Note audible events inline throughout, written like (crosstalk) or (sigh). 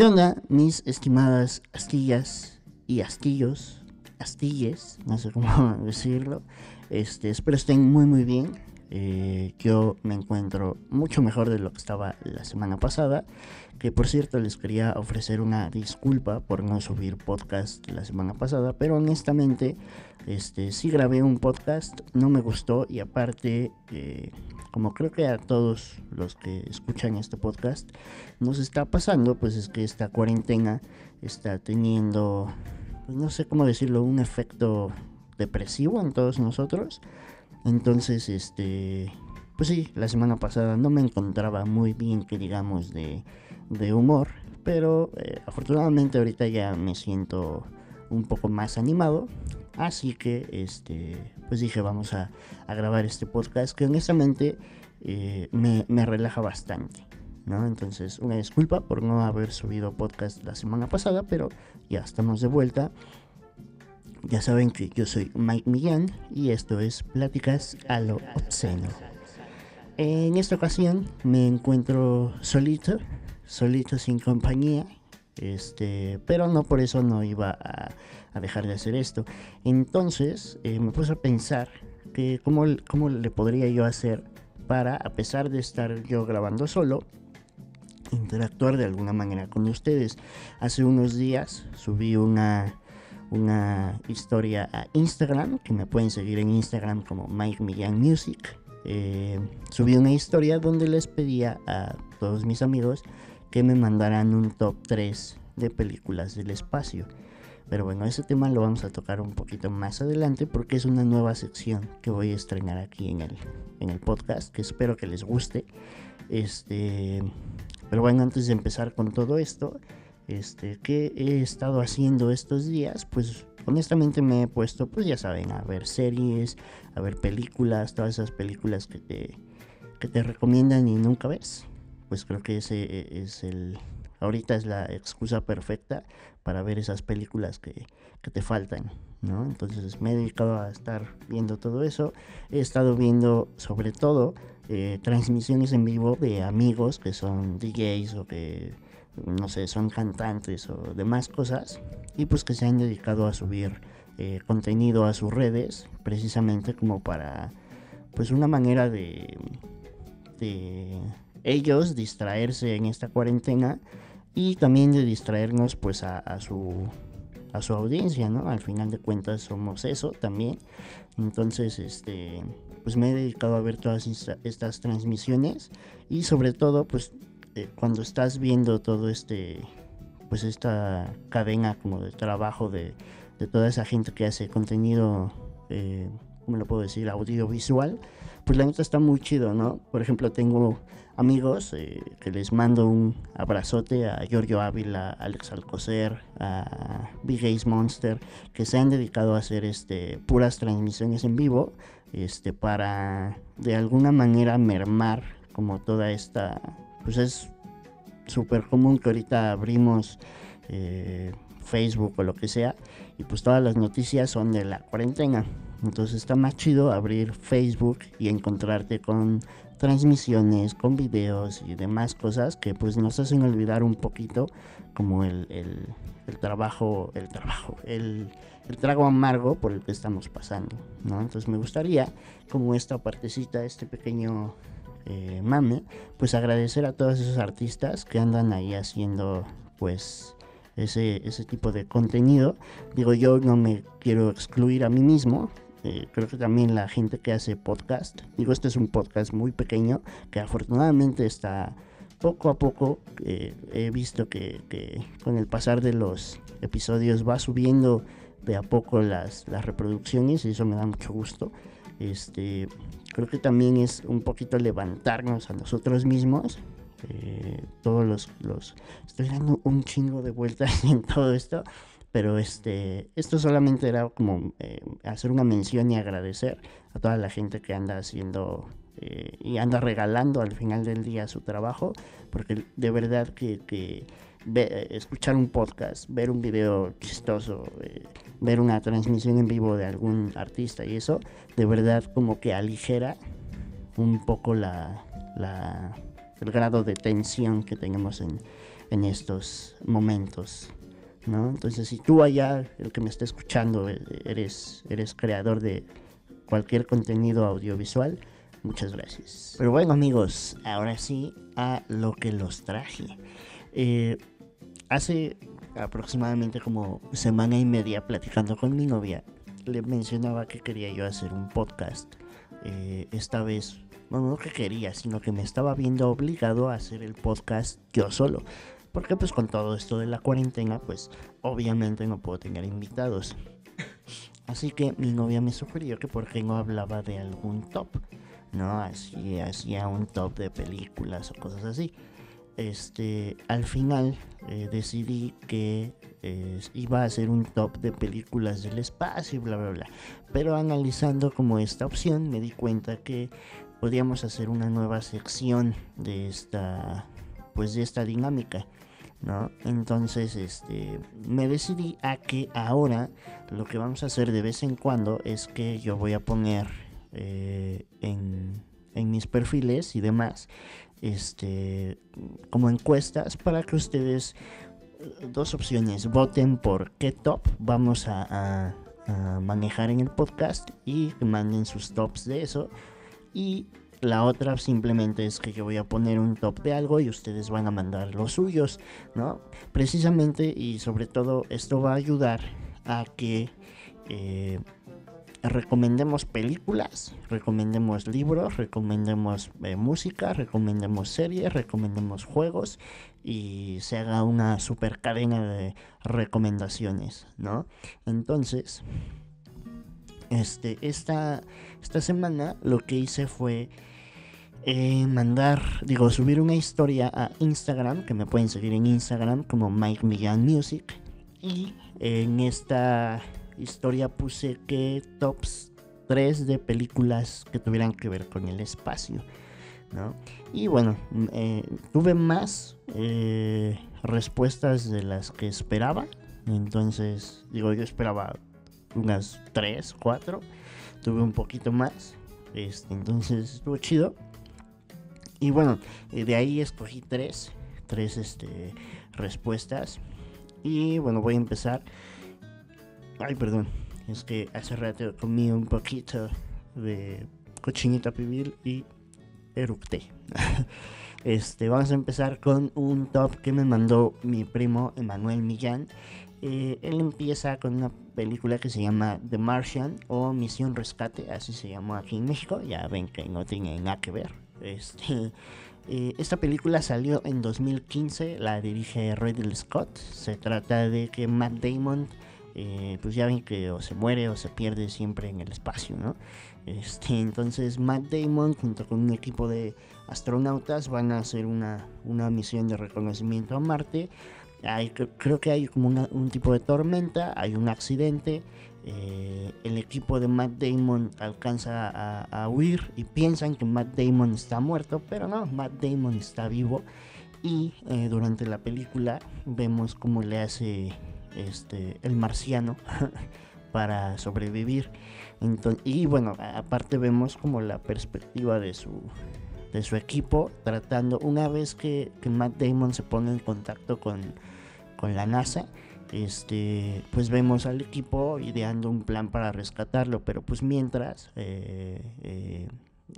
¿Qué onda, mis estimadas astillas y astillos? Astilles, no sé cómo (laughs) decirlo. Este, espero estén muy muy bien. Eh, yo me encuentro mucho mejor de lo que estaba la semana pasada. Que por cierto les quería ofrecer una disculpa por no subir podcast la semana pasada. Pero honestamente, este, sí grabé un podcast, no me gustó. Y aparte, eh, como creo que a todos los que escuchan este podcast nos está pasando, pues es que esta cuarentena está teniendo, pues no sé cómo decirlo, un efecto depresivo en todos nosotros. Entonces, este, pues sí, la semana pasada no me encontraba muy bien, que digamos, de, de humor, pero eh, afortunadamente ahorita ya me siento un poco más animado. Así que, este, pues dije, vamos a, grabar este podcast que honestamente eh, me, me, relaja bastante. ¿no? Entonces, una disculpa por no haber subido podcast la semana pasada, pero ya estamos de vuelta. Ya saben que yo soy Mike Millán y esto es Pláticas a lo Obsceno. En esta ocasión me encuentro solito, solito sin compañía, este, pero no por eso no iba a, dejar de hacer esto. Entonces eh, me puse a pensar que cómo, cómo le podría yo hacer para, a pesar de estar yo grabando solo, interactuar de alguna manera con ustedes. Hace unos días subí una una historia a Instagram, que me pueden seguir en Instagram como Mike Millán Music. Eh, subí una historia donde les pedía a todos mis amigos que me mandaran un top 3 de películas del espacio. Pero bueno, ese tema lo vamos a tocar un poquito más adelante porque es una nueva sección que voy a estrenar aquí en el, en el podcast, que espero que les guste. Este, pero bueno, antes de empezar con todo esto, este, ¿qué he estado haciendo estos días? Pues honestamente me he puesto, pues ya saben, a ver series, a ver películas, todas esas películas que te, que te recomiendan y nunca ves. Pues creo que ese e, es el, ahorita es la excusa perfecta para ver esas películas que, que, te faltan, ¿no? Entonces me he dedicado a estar viendo todo eso. He estado viendo sobre todo eh, transmisiones en vivo de amigos que son DJs o que no sé, son cantantes o demás cosas, y pues que se han dedicado a subir eh, contenido a sus redes, precisamente como para, pues una manera de, de ellos distraerse en esta cuarentena y también de distraernos pues a, a, su a su audiencia, ¿no? Al final de cuentas somos eso también. Entonces, este, pues me he dedicado a ver todas estas transmisiones y sobre todo, pues eh, cuando estás viendo todo este, pues esta cadena como de trabajo de, de toda esa gente que hace contenido, eh, ¿cómo lo puedo decir? Audiovisual, pues la neta está muy chido, ¿no? Por ejemplo, tengo amigos eh, que les mando un abrazote a Giorgio Ávila, a Alex Alcocer, a Big Ace Monster, que se han dedicado a hacer este, puras transmisiones en vivo, este, para de alguna manera mermar como toda esta pues es súper común que ahorita abrimos eh, Facebook o lo que sea y pues todas las noticias son de la cuarentena. Entonces está más chido abrir Facebook y encontrarte con transmisiones, con videos y demás cosas que pues nos hacen olvidar un poquito como el, el, trabajo, el trabajo, el, el, trago amargo por el que estamos pasando, ¿no? Entonces me gustaría como esta partecita, este pequeño eh, mame, pues agradecer a todos esos artistas que andan ahí haciendo pues ese, ese tipo de contenido. Digo, yo no me quiero excluir a mí mismo. Eh, creo que también la gente que hace podcast, digo, este es un podcast muy pequeño que afortunadamente está poco a poco. Eh, he visto que, que, con el pasar de los episodios va subiendo de a poco las, las reproducciones y eso me da mucho gusto. Este, creo que también es un poquito levantarnos a nosotros mismos. Eh, todos los, los, Estoy dando un chingo de vueltas (laughs) en todo esto. Pero este, esto solamente era como eh, hacer una mención y agradecer a toda la gente que anda haciendo eh, y anda regalando al final del día su trabajo. Porque de verdad que, que escuchar un podcast, ver un video chistoso, eh, ver una transmisión en vivo de algún artista y eso, de verdad como que aligera un poco la, el grado de tensión que tenemos en, en estos momentos. ¿no? Entonces, si tú allá, el que me está escuchando, eh, eres, eres creador de cualquier contenido audiovisual, muchas gracias. Pero bueno amigos, ahora sí a lo que los traje. Eh, hace aproximadamente como semana y media platicando con mi novia, le mencionaba que quería yo hacer un podcast. Eh, esta vez, bueno, no que quería, sino que me estaba viendo obligado a hacer el podcast yo solo. Porque pues con todo esto de la cuarentena, pues obviamente no puedo tener invitados. Así que mi novia me sugirió que por qué no hablaba de algún top, ¿no? Así hacía un top de películas o cosas así. Este, al final eh, decidí que eh, iba a hacer un top de películas del espacio y bla bla bla. Pero analizando como esta opción me di cuenta que podíamos hacer una nueva sección de esta pues de esta dinámica. ¿no? Entonces, este, me decidí a que ahora lo que vamos a hacer de vez en cuando es que yo voy a poner eh, en, en, mis perfiles y demás, este, como encuestas para que ustedes, dos opciones, voten por qué top vamos a, a manejar en el podcast y manden sus tops de eso. Y la otra simplemente es que yo voy a poner un top de algo y ustedes van a mandar los suyos, ¿no? Precisamente y sobre todo esto va a ayudar a que eh, recomendemos películas, recomendemos libros, recomendemos eh, música, recomendemos series, recomendemos juegos y se haga una super cadena de recomendaciones, ¿no? Entonces, este, esta, esta semana lo que hice fue eh, mandar, digo, subir una historia a Instagram, que me pueden seguir en Instagram como Mike Millán Music. Y en esta historia puse que tops 3 de películas que tuvieran que ver con el espacio. ¿no? Y bueno, eh, tuve más eh, respuestas de las que esperaba. Entonces, digo, yo esperaba unas 3, 4. Tuve un poquito más. Este, entonces estuvo chido. Y bueno, eh, de ahí escogí tres, tres este, respuestas. Y bueno, voy a empezar. Ay, perdón, es que hace rato comí un poquito de cochinita pibil y eructé. (laughs) este, vamos a empezar con un top que me mandó mi primo Emanuel Millán. Eh, él empieza con una película que se llama The Martian o Misión Rescate, así se llamó aquí en México. Ya ven que no tiene nada que ver este, (laughs) eh, esta película salió en 2015, la dirige Ridley Scott. Se trata de que Matt Damon, eh, pues ya ven que o se muere o se pierde siempre en el espacio, ¿no? Este, entonces Matt Damon junto con un equipo de astronautas van a hacer una, una misión de reconocimiento a Marte. Hay, creo que hay como un tipo de tormenta, hay un accidente eh, el equipo de Matt Damon alcanza a, huir y piensan que Matt Damon está muerto, pero no, Matt Damon está vivo y eh, durante la película vemos cómo le hace este, el marciano (laughs) para sobrevivir. y bueno, aparte vemos como la perspectiva de su, de su equipo tratando, una vez que, que Matt Damon se pone en contacto con, con la NASA, este, pues vemos al equipo ideando un plan para rescatarlo, pero pues mientras eh, eh,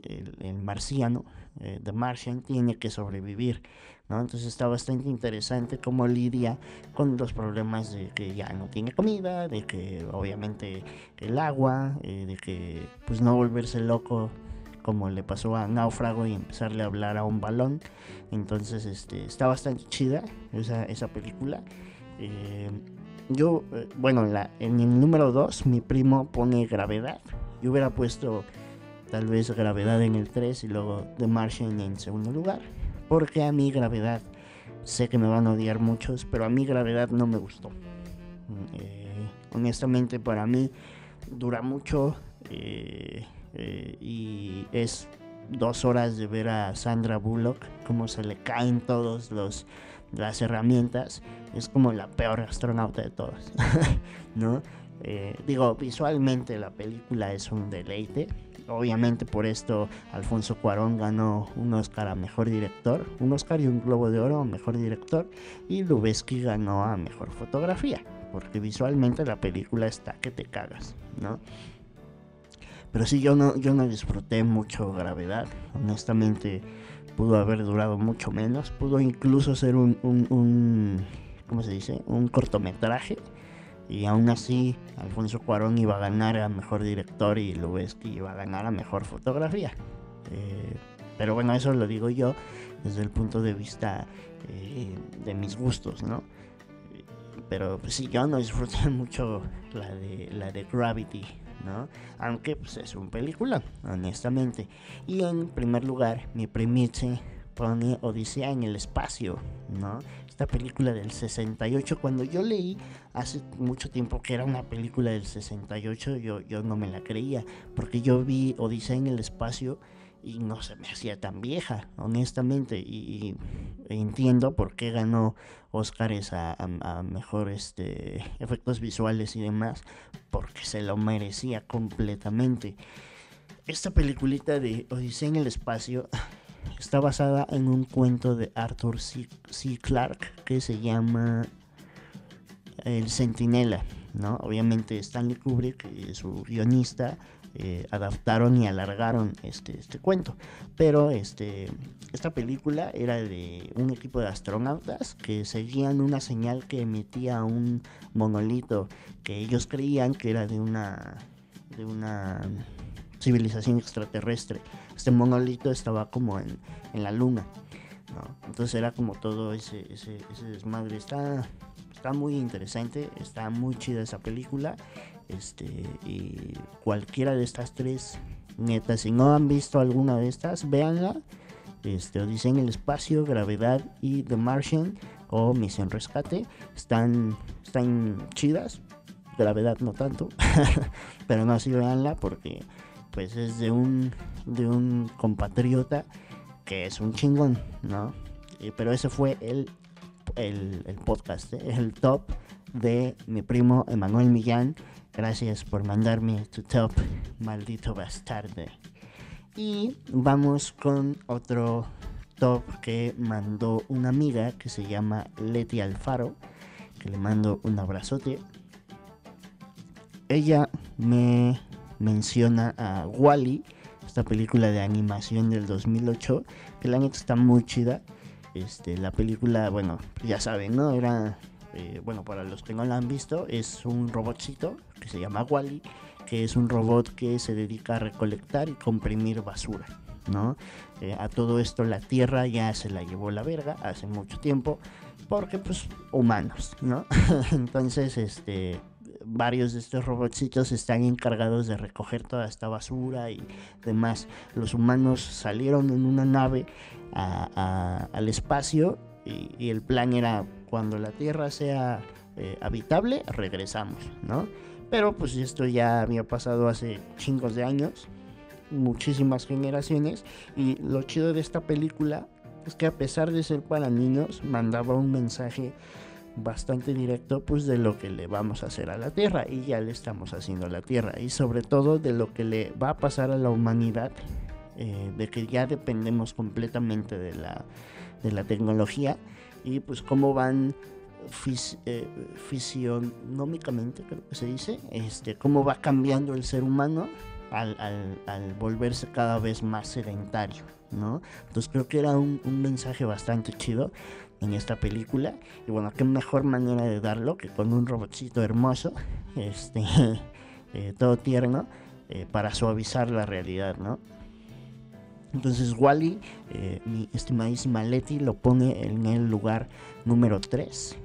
el, marciano, eh, The Martian, tiene que sobrevivir, ¿no? Entonces está bastante interesante cómo lidia con los problemas de que ya no tiene comida, de que obviamente el agua, de que pues no volverse loco como le pasó a Náufrago y empezarle a hablar a un balón. Entonces este, está bastante chida esa, esa película. Eh, yo, eh, bueno, en el número 2 mi primo pone gravedad. Yo hubiera puesto tal vez gravedad en el 3 y luego The Martian en segundo lugar. Porque a mí gravedad, sé que me van a odiar muchos, pero a mí gravedad no me gustó. Eh, honestamente para mí dura mucho y es dos horas de ver a Sandra Bullock, cómo se le caen todos los las herramientas, es como la peor astronauta de todas, (laughs) ¿no? Eh, digo, visualmente la película es un deleite. Obviamente por esto Alfonso Cuarón ganó un Oscar a Mejor Director, un Oscar y un Globo de Oro a Mejor Director y Lubeski ganó a Mejor Fotografía, porque visualmente la película está que te cagas, ¿no? Pero sí, yo no, yo no disfruté mucho Gravedad, honestamente pudo haber durado mucho menos, pudo incluso ser un, ¿cómo se dice? Un cortometraje y aún así, Alfonso Cuarón iba a ganar a mejor director y que iba a ganar a mejor fotografía. Eh, pero bueno, eso lo digo yo desde el punto de vista eh, de mis gustos, ¿no? Pero pues, sí, yo no disfruté (laughs) mucho la de, la de Gravity, ¿no? Aunque pues, es un película, honestamente. Y en primer lugar, mi primicia pone Odisea en el espacio, ¿no? Esta película del 68, cuando yo leí hace mucho tiempo que era una película del 68, yo, yo no me la creía, porque yo vi Odisea en el espacio y no se me hacía tan vieja, honestamente, y, entiendo por qué ganó Oscars a, a, mejor este, efectos visuales y demás, porque se lo merecía completamente. Esta peliculita de Odisea en el espacio está basada en un cuento de Arthur C. Clarke que se llama El Centinela. ¿no? Obviamente Stanley Kubrick su guionista eh, adaptaron y alargaron este, este cuento. Pero este, esta película era de un equipo de astronautas que seguían una señal que emitía un monolito que ellos creían que era de una, de una civilización extraterrestre. Este monolito estaba como en, en la luna. Entonces era como todo ese, ese, ese desmadre. Está, está muy interesante, está muy chida esa película. Este, y cualquiera de estas tres, neta, si no han visto alguna de estas, véanla. Este, Odisea en el espacio, Gravedad y The Martian o Misión Rescate. Están, están chidas. Gravedad no tanto. (laughs) Pero no así véanla porque pues es de un, de un compatriota que es un chingón, ¿no? pero ese fue el, el, el podcast, ¿eh? el top de mi primo Emanuel Millán. Gracias por mandarme tu top, maldito bastardo. Y vamos con otro top que mandó una amiga que se llama Leti Alfaro, que le mando un abrazote. Ella me menciona a Wally, esta película de animación del 2008, que la neta está muy chida. Este, la película, bueno, ya saben, ¿no? Era, eh, bueno, para los que no la han visto, es un robotcito que se llama Wally, que es un robot que se dedica a recolectar y comprimir basura, ¿no? Eh, a todo esto la Tierra ya se la llevó la verga hace mucho tiempo, porque pues humanos, ¿no? (laughs) Entonces, este, varios de estos robotcitos están encargados de recoger toda esta basura y demás. Los humanos salieron en una nave al espacio y, el plan era cuando la Tierra sea eh, habitable, regresamos, ¿no? Pero pues esto ya había pasado hace chingos de años, muchísimas generaciones, y lo chido de esta película es que a pesar de ser para niños, mandaba un mensaje bastante directo pues de lo que le vamos a hacer a la Tierra y ya le estamos haciendo a la Tierra y sobre todo de lo que le va a pasar a la humanidad eh, de que ya dependemos completamente de la, de la tecnología y pues cómo van eh, fisionómicamente creo que se dice este cómo va cambiando el ser humano al, al, volverse cada vez más sedentario ¿no? Entonces creo que era un, un mensaje bastante chido en esta película. Y bueno, qué mejor manera de darlo que con un robotcito hermoso, (laughs) este, (laughs) eh, todo tierno, eh, para suavizar la realidad, ¿no? Entonces Wally, eh, mi estimadísima Letty, lo pone en el lugar número 3.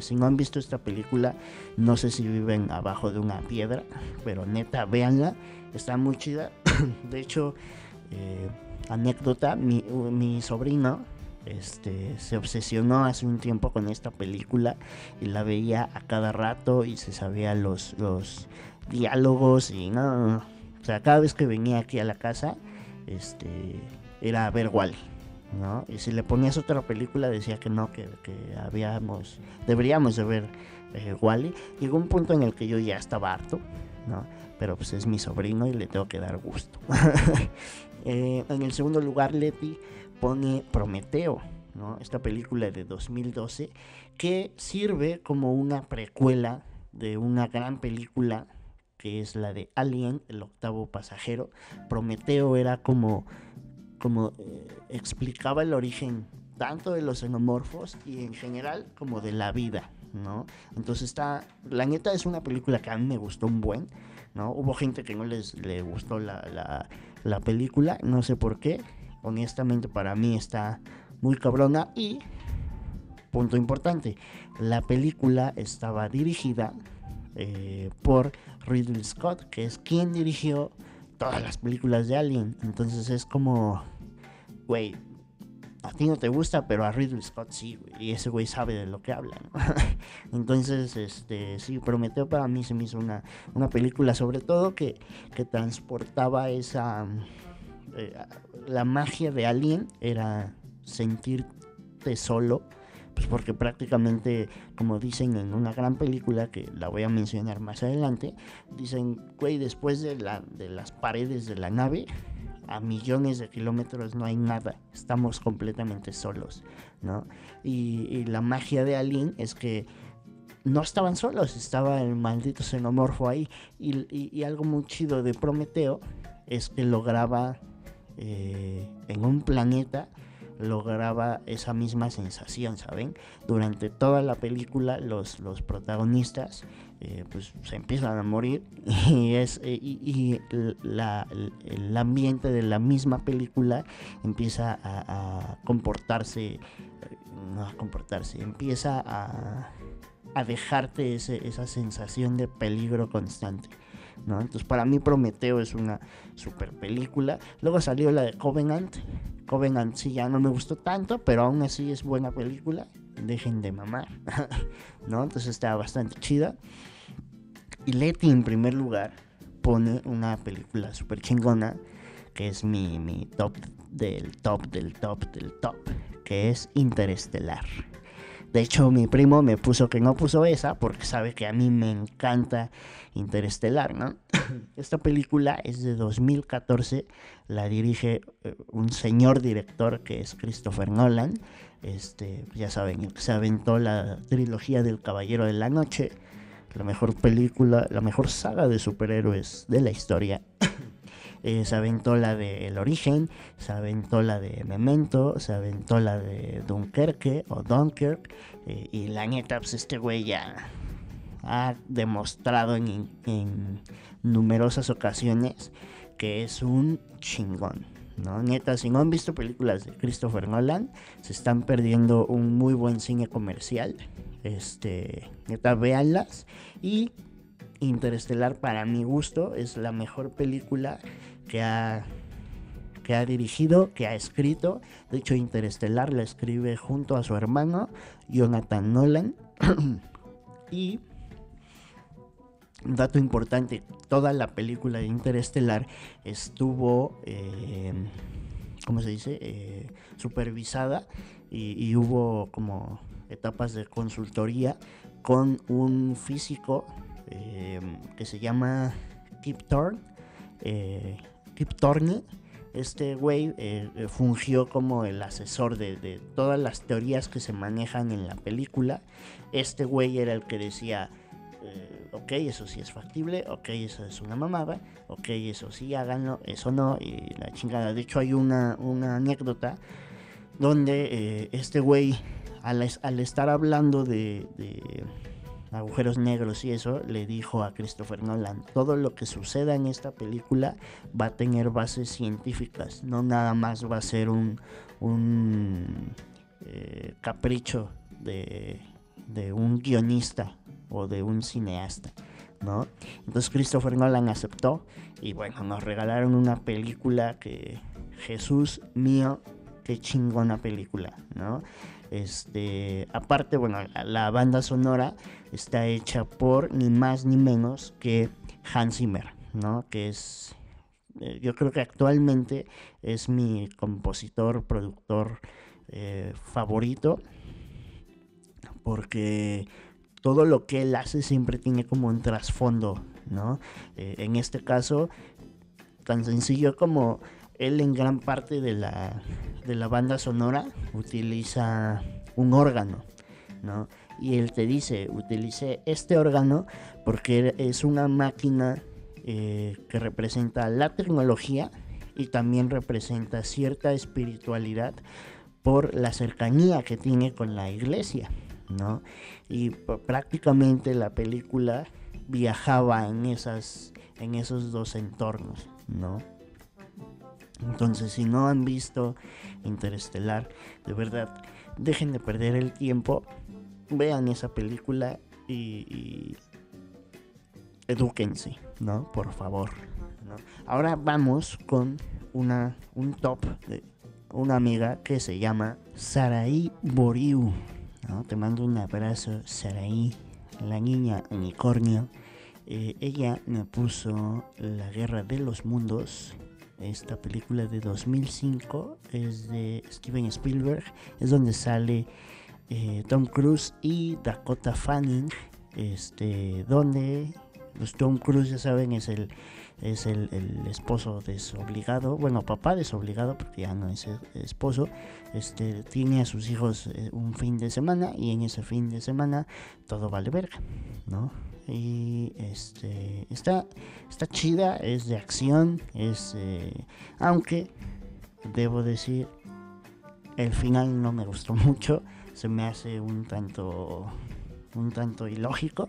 si no han visto esta película, no sé si viven abajo de una piedra, pero neta, véanla, está muy chida. (coughs) de hecho, anécdota, mi, mi sobrino este, se obsesionó hace un tiempo con esta película y la veía a cada rato y se sabía los, los diálogos y no, o sea, cada vez que venía aquí a la casa, este, era a ver Wally, ¿no? Y si le ponías otra película decía que no, que, habíamos, deberíamos de ver eh, Wally. Llegó un punto en el que yo ya estaba harto, ¿no? Pero pues es mi sobrino y le tengo que dar gusto. (laughs) Eh, en el segundo lugar, Leti pone Prometeo, ¿no? Esta película de 2012 que sirve como una precuela de una gran película que es la de Alien, el octavo pasajero. Prometeo era como, como eh, explicaba el origen tanto de los xenomorfos y en general como de la vida, ¿no? Entonces está, la neta es una película que a mí me gustó un buen, ¿no? Hubo gente que no les le gustó la, la película, no sé por qué, honestamente para mí está muy cabrona y, punto importante, la película estaba dirigida eh, por Ridley Scott, que es quien dirigió todas las películas de Alien. Entonces es como, güey, a ti no te gusta, pero a Ridley Scott sí, y ese güey sabe de lo que habla. (laughs) Entonces, este, sí, Prometeo para mí se me hizo una, una película, sobre todo que, que transportaba esa. Eh, la magia de Alien era sentirte solo pues porque prácticamente, como dicen en una gran película, que la voy a mencionar más adelante, dicen, güey, después de, la, de las paredes de la nave, a millones de kilómetros no hay nada, estamos completamente solos, ¿no? Y, la magia de Alien es que no estaban solos, estaba el maldito xenomorfo ahí. Y, algo muy chido de Prometeo es que lograba eh, en un planeta lograba esa misma sensación, ¿saben? Durante toda la película los, los protagonistas eh, pues se empiezan a morir (laughs) y, es, eh, y, la, el ambiente de la misma película empieza a, comportarse, no a comportarse, empieza a, a dejarte ese, esa sensación de peligro constante. ¿No? Entonces para mí Prometeo es una super película. Luego salió la de Covenant. Covenant sí ya no me gustó tanto, pero aún así es buena película. Dejen de mamar, (laughs) ¿no? Entonces está bastante chida. Y Letty en primer lugar pone una película super chingona que es mi, mi top del top del top del top, que es Interestelar. De hecho, mi primo me puso que no puso esa porque sabe que a mí me encanta Interestelar, ¿no? (coughs) Esta película es de 2014, la dirige eh, un señor director que es Christopher Nolan. Este, ya saben, se aventó la trilogía del Caballero de la Noche, la mejor película, la mejor saga de superhéroes de la historia. (coughs) Eh, se aventó la de El Origen, se aventó la de Memento, se aventó la de Dunkerque o Dunkirk. Eh, y la neta, pues este güey ya ha demostrado en, numerosas ocasiones que es un chingón. ¿no? Neta, si no han visto películas de Christopher Nolan, se están perdiendo un muy buen cine comercial. Este, neta, véanlas. Y Interestelar, para mi gusto, es la mejor película que ha, que ha dirigido, que ha escrito. De hecho, Interestelar la escribe junto a su hermano, Jonathan Nolan. (clears throat) y dato importante, toda la película de Interestelar estuvo, eh, ¿cómo se dice?, eh, supervisada y, hubo como etapas de consultoría con un físico eh, que se llama Kip Thorne. Kip Thorne, este güey eh, eh, fungió como el asesor de, todas las teorías que se manejan en la película. Este güey era el que decía, eh, ok, eso sí es factible, ok, eso es una mamada, ok, eso sí, háganlo, eso no, y la chingada. De hecho hay una, anécdota donde este güey, al, estar hablando de agujeros negros y eso, le dijo a Christopher Nolan, todo lo que suceda en esta película va a tener bases científicas, no nada más va a ser un, un eh, capricho de, de un guionista o de un cineasta. ¿no? Entonces Christopher Nolan aceptó y bueno, nos regalaron una película que Jesús mío, qué chingona película, ¿no? Este, aparte, bueno, la, banda sonora está hecha por ni más ni menos que Hans Zimmer, ¿no? Que es eh, yo creo que actualmente es mi compositor, productor eh, favorito, porque todo lo que él hace siempre tiene como un trasfondo, ¿no? Eh, en este caso, tan sencillo como él en gran parte de la, de la banda sonora utiliza un órgano, ¿no? Y él te dice, utilice este órgano porque es una máquina eh, que representa la tecnología y también representa cierta espiritualidad por la cercanía que tiene con la iglesia, ¿no? Y prácticamente la película viajaba en esas en esos dos entornos, ¿no? Entonces, si no han visto Interestelar, de verdad, dejen de perder el tiempo, vean esa película y, y ¿no? Por favor. Ahora vamos con una, un top de una amiga que se llama Saraí Boriu. ¿no? Te mando un abrazo, Saraí, la niña unicornio. Eh, ella me puso La Guerra de los Mundos. Esta película de 2005 es de Steven Spielberg. Es donde sale eh, Tom Cruise y Dakota Fanning. Este, donde pues Tom Cruise ya saben es el es el, esposo desobligado, bueno, papá desobligado, porque ya no es esposo, este, tiene a sus hijos eh, un fin de semana y en ese fin de semana todo vale verga, ¿no? Y este, está, está chida, es de acción, es, eh, aunque debo decir, el final no me gustó (laughs) mucho, se me hace un tanto, un tanto ilógico,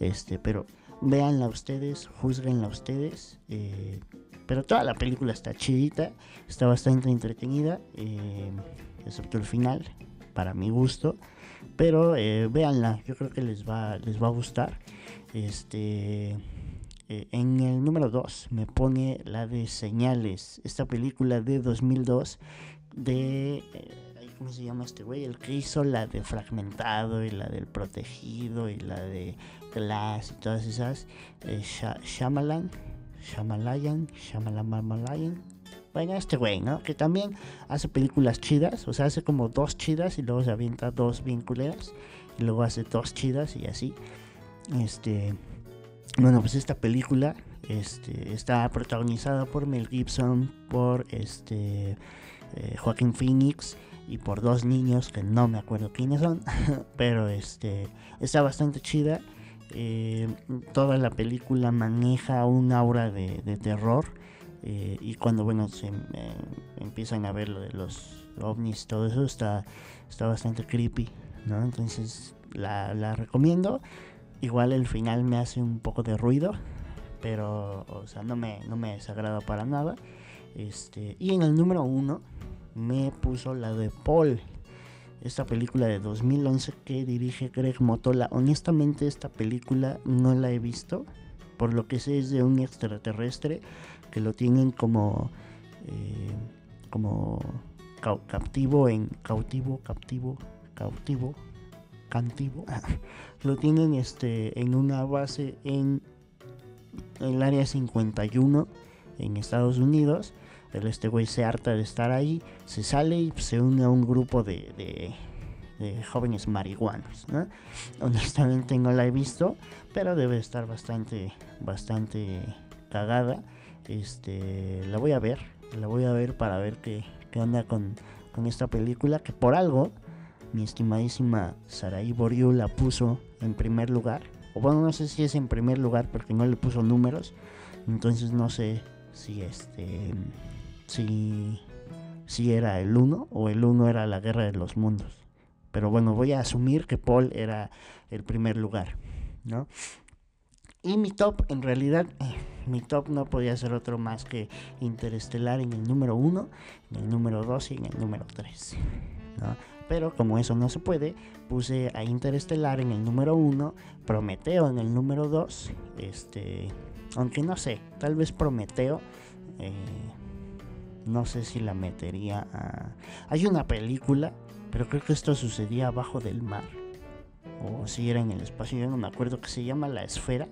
este, pero véanla ustedes, juzguenla ustedes. Eh, pero toda la película está chidita, está bastante entretenida, eh, excepto el final, para mi gusto. Pero eh, véanla, yo creo que les va, les va a gustar. Este, en el número 2 me pone la de Señales, esta película de 2002 de ¿cómo se llama este güey? El que hizo la de Fragmentado y la del Protegido y la de Glass y todas esas. Eh, Shyamalan, Shamalayan, Shyamalan, Bueno, este güey, ¿no? Que también hace películas chidas, o sea, hace como dos chidas y luego se avienta dos bien culeras y luego hace dos chidas y así. Este, bueno, pues esta película este, está protagonizada por Mel Gibson, por este eh, Joaquín Phoenix y por dos niños que no me acuerdo quiénes son, (laughs) pero este está bastante chida. Eh, toda la película maneja un aura de, terror eh, y cuando bueno se eh, empiezan a ver los ovnis todo eso está está bastante creepy no entonces la, la recomiendo igual el final me hace un poco de ruido pero o sea no me no me desagrada para nada este y en el número uno me puso la de Paul. Esta película de 2011 que dirige Greg Motola. Honestamente esta película no la he visto. Por lo que sé es de un extraterrestre que lo tienen como... Eh, como captivo en... Cautivo, captivo, cautivo, cantivo. (laughs) lo tienen este, en una base en el área 51 en Estados Unidos pero este güey se harta de estar ahí, se sale y se une a un grupo de, jóvenes marihuanos. ¿no? Honestamente no la he visto, pero debe estar bastante, bastante cagada. Este, la voy a ver, la voy a ver para ver qué, qué onda con, con esta película, que por algo mi estimadísima Saraí Boriu la puso en primer lugar. O bueno, no sé si es en primer lugar porque no le puso números. Entonces no sé si este si, si era el 1 o el 1 era la guerra de los mundos. Pero bueno, voy a asumir que Paul era el primer lugar, ¿no? Y mi top, en realidad, eh, mi top no podía ser otro más que Interestelar en el número 1, en el número 2 y en el número 3. ¿no? Pero como eso no se puede, puse a Interestelar en el número 1, Prometeo en el número 2, este, aunque no sé, tal vez Prometeo eh, no sé si la metería a... Hay una película, pero creo que esto sucedía abajo del mar. O si era en el espacio, yo no me acuerdo, que se llama La Esfera.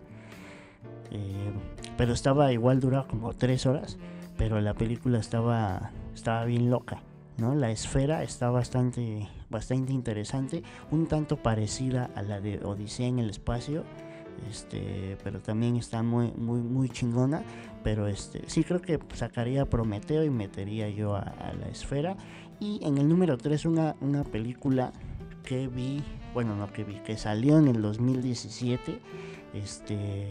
Eh, pero estaba igual, duraba como tres horas, pero la película estaba, estaba bien loca. ¿no? La esfera está bastante, bastante interesante, un tanto parecida a la de Odisea en el espacio, este, pero también está muy, muy, muy chingona. Pero este, sí creo que sacaría Prometeo y metería yo a, la esfera. Y en el número 3 una, una película que vi, bueno, no que vi, que salió en el 2017. Este,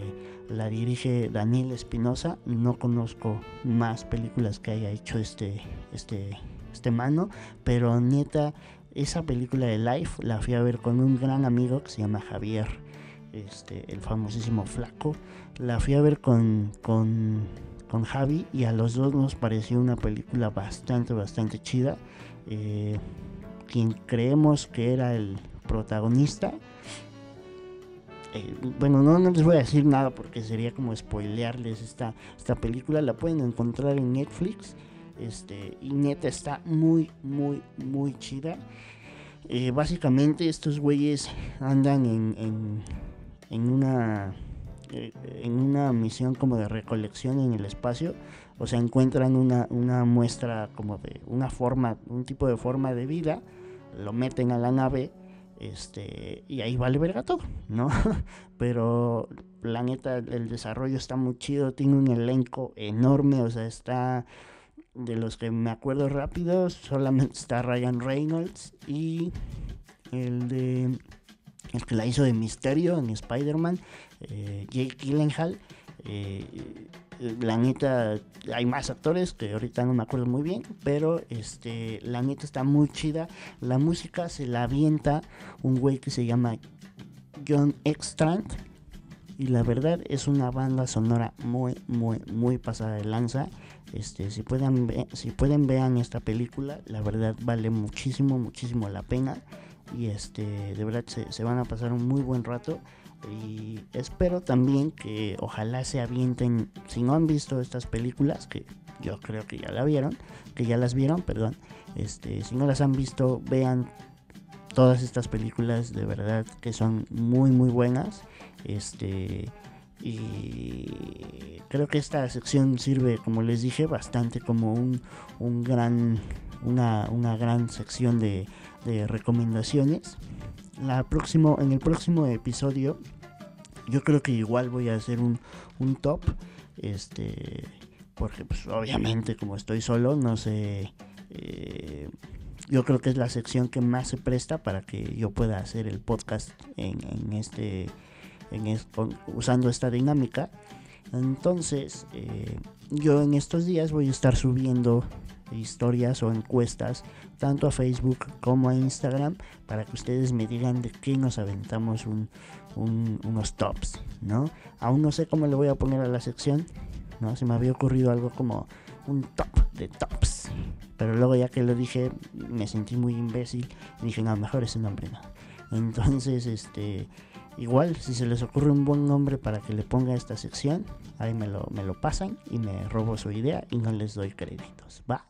la dirige Daniel Espinosa. No conozco más películas que haya hecho este, este, este mano, pero neta, esa película de Life la fui a ver con un gran amigo que se llama Javier, este, el famosísimo Flaco. La fui a ver con, con, con Javi y a los dos nos pareció una película bastante, bastante chida. Eh, quien creemos que era el protagonista. Eh, bueno, no, les voy a decir nada porque sería como spoilearles esta, esta película. La pueden encontrar en Netflix. Este, y neta está muy, muy, muy chida. Eh, básicamente estos güeyes andan en, una eh, en una misión como de recolección en el espacio. O sea, encuentran una, una muestra como de una forma, un tipo de forma de vida, lo meten a la nave este y ahí vale verga todo, ¿no? (laughs) Pero la neta, el desarrollo está muy chido, tiene un elenco enorme, o sea, está de los que me acuerdo rápido, solamente está Ryan Reynolds y el de el que la hizo de Misterio en Spider-Man, eh, Jake Gyllenhaal. Eh, la neta, hay más actores que ahorita no me acuerdo muy bien, pero este, la neta está muy chida. La música se la avienta un güey que se llama John Extrand. Y la verdad es una banda sonora muy, muy, muy pasada de lanza. Este, si pueden, si pueden vean esta película, la verdad vale muchísimo, muchísimo la pena. Y este, de verdad se, van a pasar un muy buen rato. Y espero también que ojalá se avienten, si no han visto estas películas, que yo creo que ya la vieron, que ya las vieron, perdón. Este, si no las han visto, vean todas estas películas de verdad que son muy muy buenas. Este y creo que esta sección sirve, como les dije, bastante como un, un gran, una, una gran sección de, de recomendaciones. La próximo, en el próximo episodio, yo creo que igual voy a hacer un, un top. Este, porque pues obviamente como estoy solo, no sé. Eh, yo creo que es la sección que más se presta para que yo pueda hacer el podcast en, en este usando esta dinámica. Entonces, eh, yo en estos días voy a estar subiendo historias o encuestas tanto a Facebook como a Instagram para que ustedes me digan de qué nos aventamos unos tops, ¿no? Aún no sé cómo le voy a poner a la sección, ¿no? Se me había ocurrido algo como un top de tops, pero luego ya que lo dije me sentí muy imbécil y dije, no, mejor ese nombre no. Entonces, este Igual, si se les ocurre un buen nombre para que le ponga esta sección, ahí me lo, me lo pasan y me robo su idea y no les doy créditos. Va.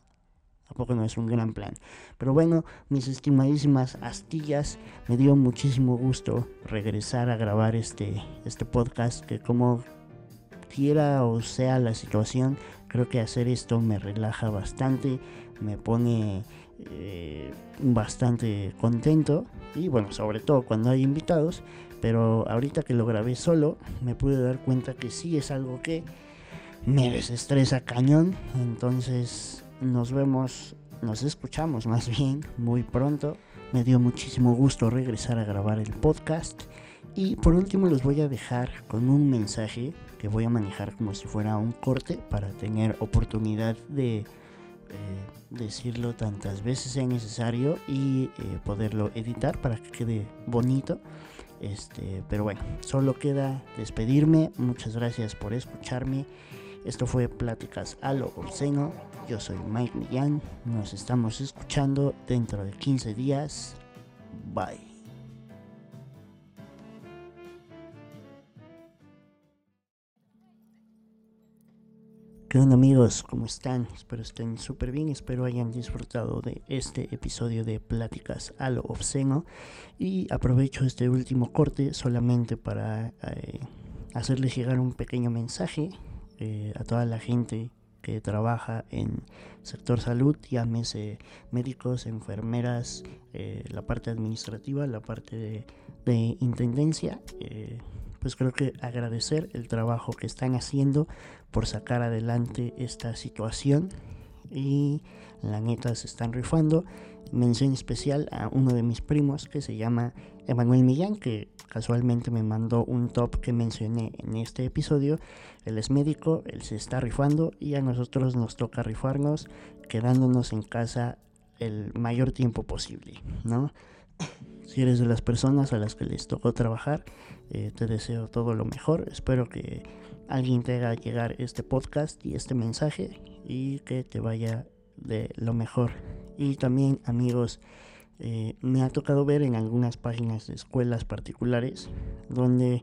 Tampoco no es un gran plan. Pero bueno, mis estimadísimas astillas, me dio muchísimo gusto regresar a grabar este, este podcast que como quiera o sea la situación, creo que hacer esto me relaja bastante, me pone eh, bastante contento y bueno, sobre todo cuando hay invitados pero ahorita que lo grabé solo, me pude dar cuenta que sí es algo que me desestresa cañón. Entonces nos vemos, nos escuchamos más bien muy pronto. Me dio muchísimo gusto regresar a grabar el podcast. Y por último les voy a dejar con un mensaje que voy a manejar como si fuera un corte para tener oportunidad de eh, decirlo tantas veces sea necesario y eh, poderlo editar para que quede bonito. Este, pero bueno, solo queda despedirme. Muchas gracias por escucharme. Esto fue Pláticas a lo Obsceno. Yo soy Mike Millán. Nos estamos escuchando dentro de 15 días. Bye. ¿Qué onda amigos? ¿Cómo están? Espero estén súper bien, espero hayan disfrutado de este episodio de Pláticas a lo obsceno y aprovecho este último corte solamente para eh, hacerles llegar un pequeño mensaje eh, a toda la gente que trabaja en sector salud, llámese médicos, enfermeras, eh, la parte administrativa, la parte de, de intendencia, eh, pues creo que agradecer el trabajo que están haciendo por sacar adelante esta situación y la neta se están rifando. Mención especial a uno de mis primos que se llama Emanuel Millán, que casualmente me mandó un top que mencioné en este episodio. Él es médico, él se está rifando y a nosotros nos toca rifarnos quedándonos en casa el mayor tiempo posible, ¿no? (coughs) Si eres de las personas a las que les tocó trabajar, eh, te deseo todo lo mejor. Espero que alguien te haga llegar este podcast y este mensaje y que te vaya de lo mejor. Y también amigos, eh, me ha tocado ver en algunas páginas de escuelas particulares donde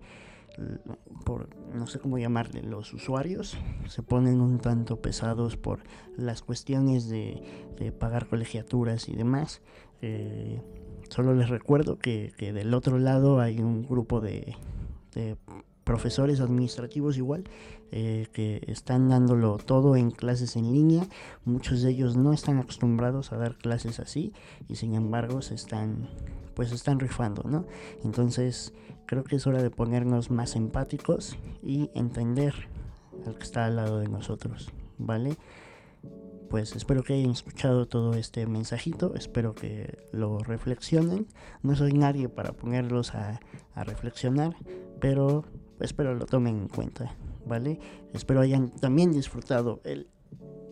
por no sé cómo llamarle los usuarios se ponen un tanto pesados por las cuestiones de, pagar colegiaturas y demás. Eh, solo les recuerdo que, que, del otro lado hay un grupo de, de profesores administrativos igual eh, que están dándolo todo en clases en línea. Muchos de ellos no están acostumbrados a dar clases así y sin embargo se están pues están rifando no entonces creo que es hora de ponernos más empáticos y entender al que está al lado de nosotros vale pues espero que hayan escuchado todo este mensajito, espero que lo reflexionen. No soy nadie para ponerlos a, a reflexionar, pero espero lo tomen en cuenta, ¿vale? Espero hayan también disfrutado el,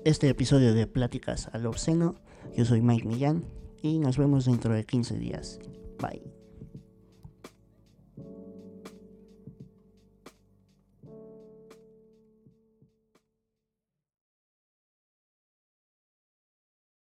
este episodio de Pláticas al Obsceno. Yo soy Mike Millán y nos vemos dentro de 15 días. Bye.